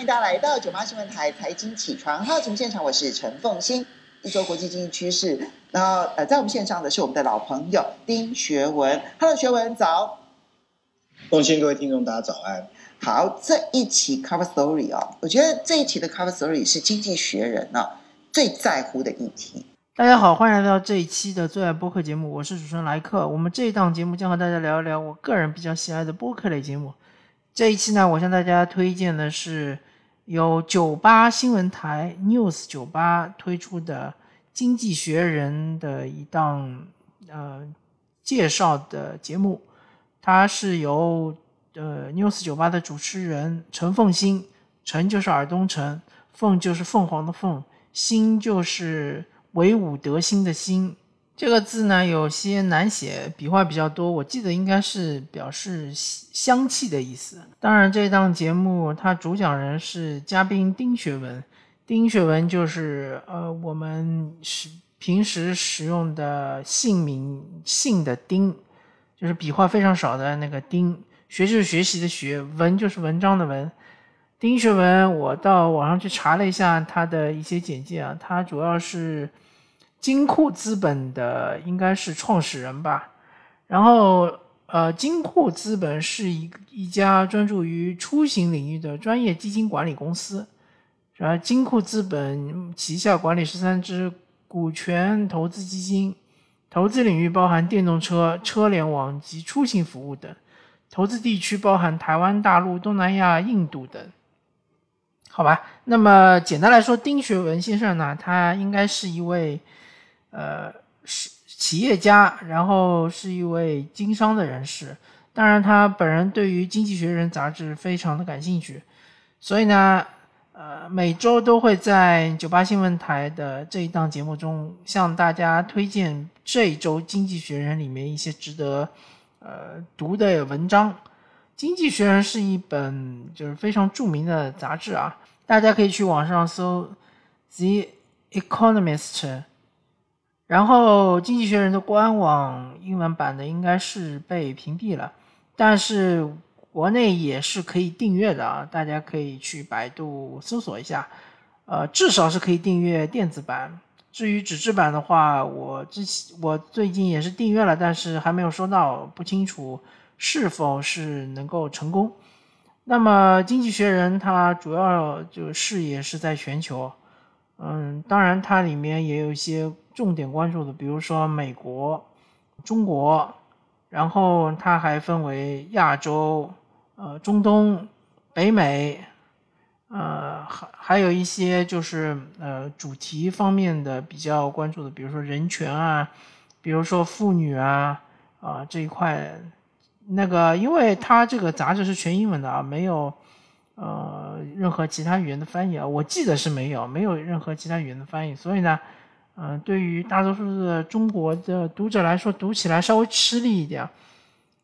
欢迎大家来到九八新闻台财经起床号节目现场，我是陈凤欣。一周国际经济趋势，然后呃，在我们线上的是我们的老朋友丁学文。Hello，学文早。凤欣，各位听众，大家早安。好，这一期 Cover Story 哦，我觉得这一期的 Cover Story 是经济学人呢最在乎的议题。大家好，欢迎来到这一期的最爱播客节目，我是主持人莱克。我们这一档节目将和大家聊一聊我个人比较喜爱的播客类节目。这一期呢，我向大家推荐的是。由九八新闻台 News 九八推出的《经济学人》的一档呃介绍的节目，它是由呃 News 九八的主持人陈凤新，陈就是尔东陈，凤就是凤凰的凤，新就是唯吾德馨的馨。这个字呢有些难写，笔画比较多。我记得应该是表示香气的意思。当然，这档节目它主讲人是嘉宾丁学文，丁学文就是呃我们是平时使用的姓名姓的丁，就是笔画非常少的那个丁。学就是学习的学，文就是文章的文。丁学文，我到网上去查了一下他的一些简介啊，他主要是。金库资本的应该是创始人吧，然后呃，金库资本是一一家专注于出行领域的专业基金管理公司，然后金库资本旗下管理十三只股权投资基金，投资领域包含电动车、车联网及出行服务等，投资地区包含台湾、大陆、东南亚、印度等。好吧，那么简单来说，丁学文先生呢，他应该是一位。呃，是企业家，然后是一位经商的人士。当然，他本人对于《经济学人》杂志非常的感兴趣，所以呢，呃，每周都会在九八新闻台的这一档节目中向大家推荐这一周《经济学人》里面一些值得呃读的文章。《经济学人》是一本就是非常著名的杂志啊，大家可以去网上搜《The Economist》。然后，《经济学人》的官网英文版的应该是被屏蔽了，但是国内也是可以订阅的啊，大家可以去百度搜索一下，呃，至少是可以订阅电子版。至于纸质版的话，我之前我最近也是订阅了，但是还没有收到，不清楚是否是能够成功。那么，《经济学人》它主要就视野是在全球，嗯，当然它里面也有一些。重点关注的，比如说美国、中国，然后它还分为亚洲、呃中东、北美，呃还还有一些就是呃主题方面的比较关注的，比如说人权啊，比如说妇女啊啊这一块，那个因为它这个杂志是全英文的啊，没有呃任何其他语言的翻译啊，我记得是没有，没有任何其他语言的翻译，所以呢。嗯，对于大多数的中国的读者来说，读起来稍微吃力一点。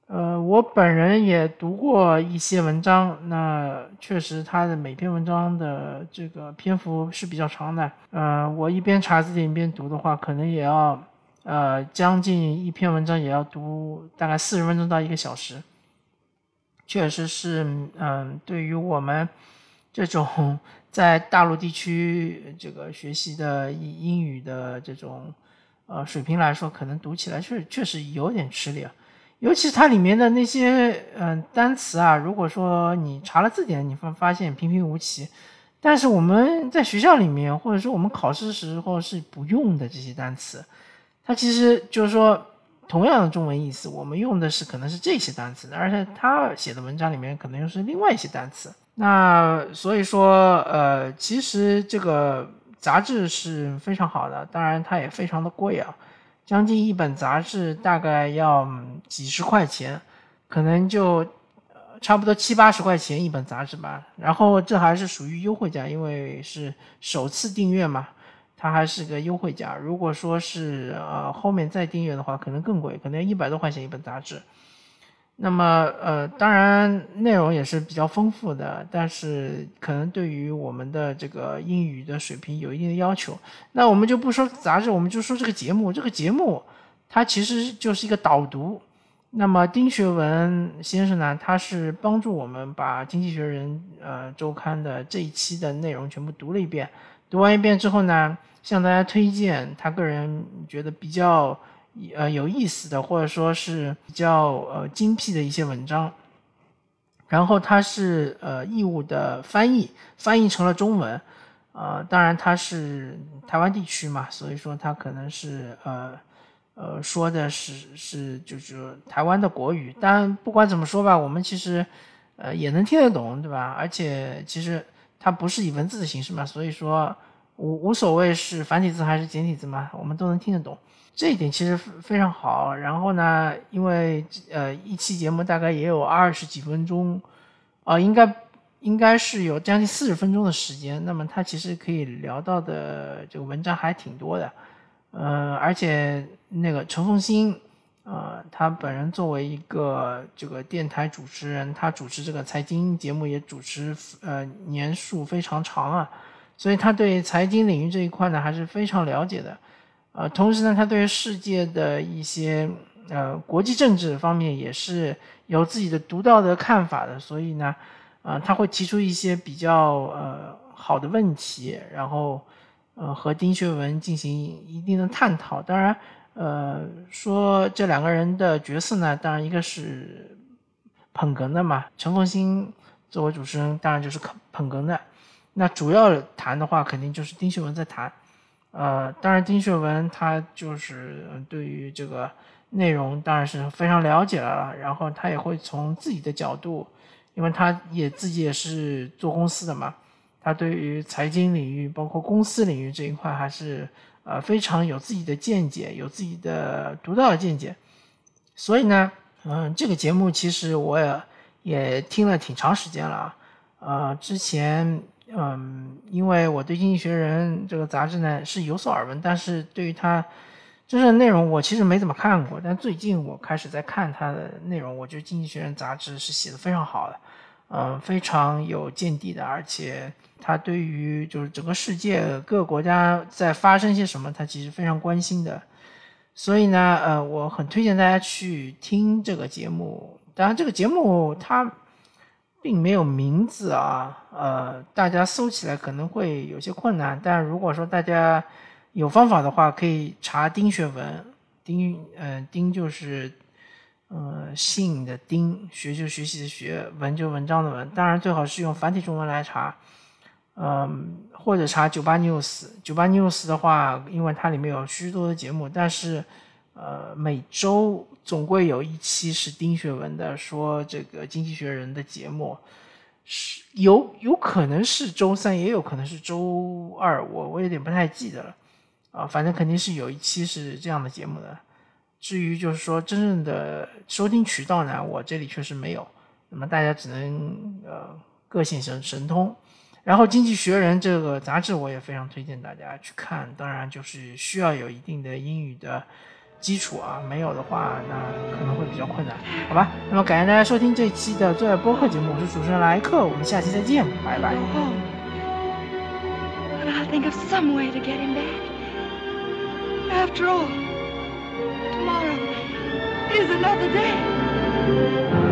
呃，我本人也读过一些文章，那确实他的每篇文章的这个篇幅是比较长的。呃，我一边查字典一边读的话，可能也要呃将近一篇文章也要读大概四十分钟到一个小时。确实是，嗯，对于我们这种。在大陆地区，这个学习的英语的这种呃水平来说，可能读起来确确实有点吃力啊。尤其是它里面的那些嗯单词啊，如果说你查了字典，你发发现平平无奇。但是我们在学校里面，或者说我们考试时候是不用的这些单词，它其实就是说同样的中文意思，我们用的是可能是这些单词，而且他写的文章里面可能又是另外一些单词。那所以说，呃，其实这个杂志是非常好的，当然它也非常的贵啊，将近一本杂志大概要几十块钱，可能就差不多七八十块钱一本杂志吧。然后这还是属于优惠价，因为是首次订阅嘛，它还是个优惠价。如果说是呃后面再订阅的话，可能更贵，可能要一百多块钱一本杂志。那么，呃，当然内容也是比较丰富的，但是可能对于我们的这个英语的水平有一定的要求。那我们就不说杂志，我们就说这个节目。这个节目它其实就是一个导读。那么丁学文先生呢，他是帮助我们把《经济学人》呃周刊的这一期的内容全部读了一遍。读完一遍之后呢，向大家推荐他个人觉得比较呃有意思的，或者说是比较呃精辟的一些文章。然后他是呃义务的翻译，翻译成了中文。呃，当然他是台湾地区嘛，所以说他可能是呃。呃，说的是是就是台湾的国语，但不管怎么说吧，我们其实呃也能听得懂，对吧？而且其实它不是以文字的形式嘛，所以说无无所谓是繁体字还是简体字嘛，我们都能听得懂，这一点其实非常好。然后呢，因为呃一期节目大概也有二十几分钟，啊，应该应该是有将近四十分钟的时间，那么它其实可以聊到的这个文章还挺多的。呃，而且那个陈凤新，呃，他本人作为一个这个电台主持人，他主持这个财经节目也主持呃年数非常长啊，所以他对财经领域这一块呢还是非常了解的，呃，同时呢，他对世界的一些呃国际政治方面也是有自己的独到的看法的，所以呢，呃，他会提出一些比较呃好的问题，然后。呃，和丁学文进行一定的探讨。当然，呃，说这两个人的角色呢，当然一个是捧哏的嘛，陈凤新作为主持人，当然就是捧捧哏的。那主要谈的话，肯定就是丁学文在谈。呃，当然丁学文他就是对于这个内容当然是非常了解了，然后他也会从自己的角度，因为他也自己也是做公司的嘛。他对于财经领域，包括公司领域这一块，还是呃非常有自己的见解，有自己的独到的见解。所以呢，嗯，这个节目其实我也也听了挺长时间了啊。呃，之前嗯，因为我对《经济学人》这个杂志呢是有所耳闻，但是对于它真正内容，我其实没怎么看过。但最近我开始在看它的内容，我觉得《经济学人》杂志是写的非常好的，嗯，非常有见地的，而且。他对于就是整个世界各个国家在发生些什么，他其实非常关心的。所以呢，呃，我很推荐大家去听这个节目。当然，这个节目它并没有名字啊，呃，大家搜起来可能会有些困难。但如果说大家有方法的话，可以查丁学文，丁，呃，丁就是呃姓的丁，学就学习的学，文就文章的文。当然，最好是用繁体中文来查。嗯，或者查九八 news，九八 news 的话，因为它里面有许多的节目，但是，呃，每周总归有一期是丁学文的，说这个《经济学人》的节目，是有有可能是周三，也有可能是周二，我我有点不太记得了，啊，反正肯定是有一期是这样的节目的。至于就是说真正的收听渠道呢，我这里确实没有，那么大家只能呃各显神神通。然后《经济学人》这个杂志我也非常推荐大家去看，当然就是需要有一定的英语的基础啊，没有的话那可能会比较困难，好吧？那么感谢大家收听这期的最爱播客节目，我是主持人莱克，我们下期再见，拜拜。After all, tomorrow is another day.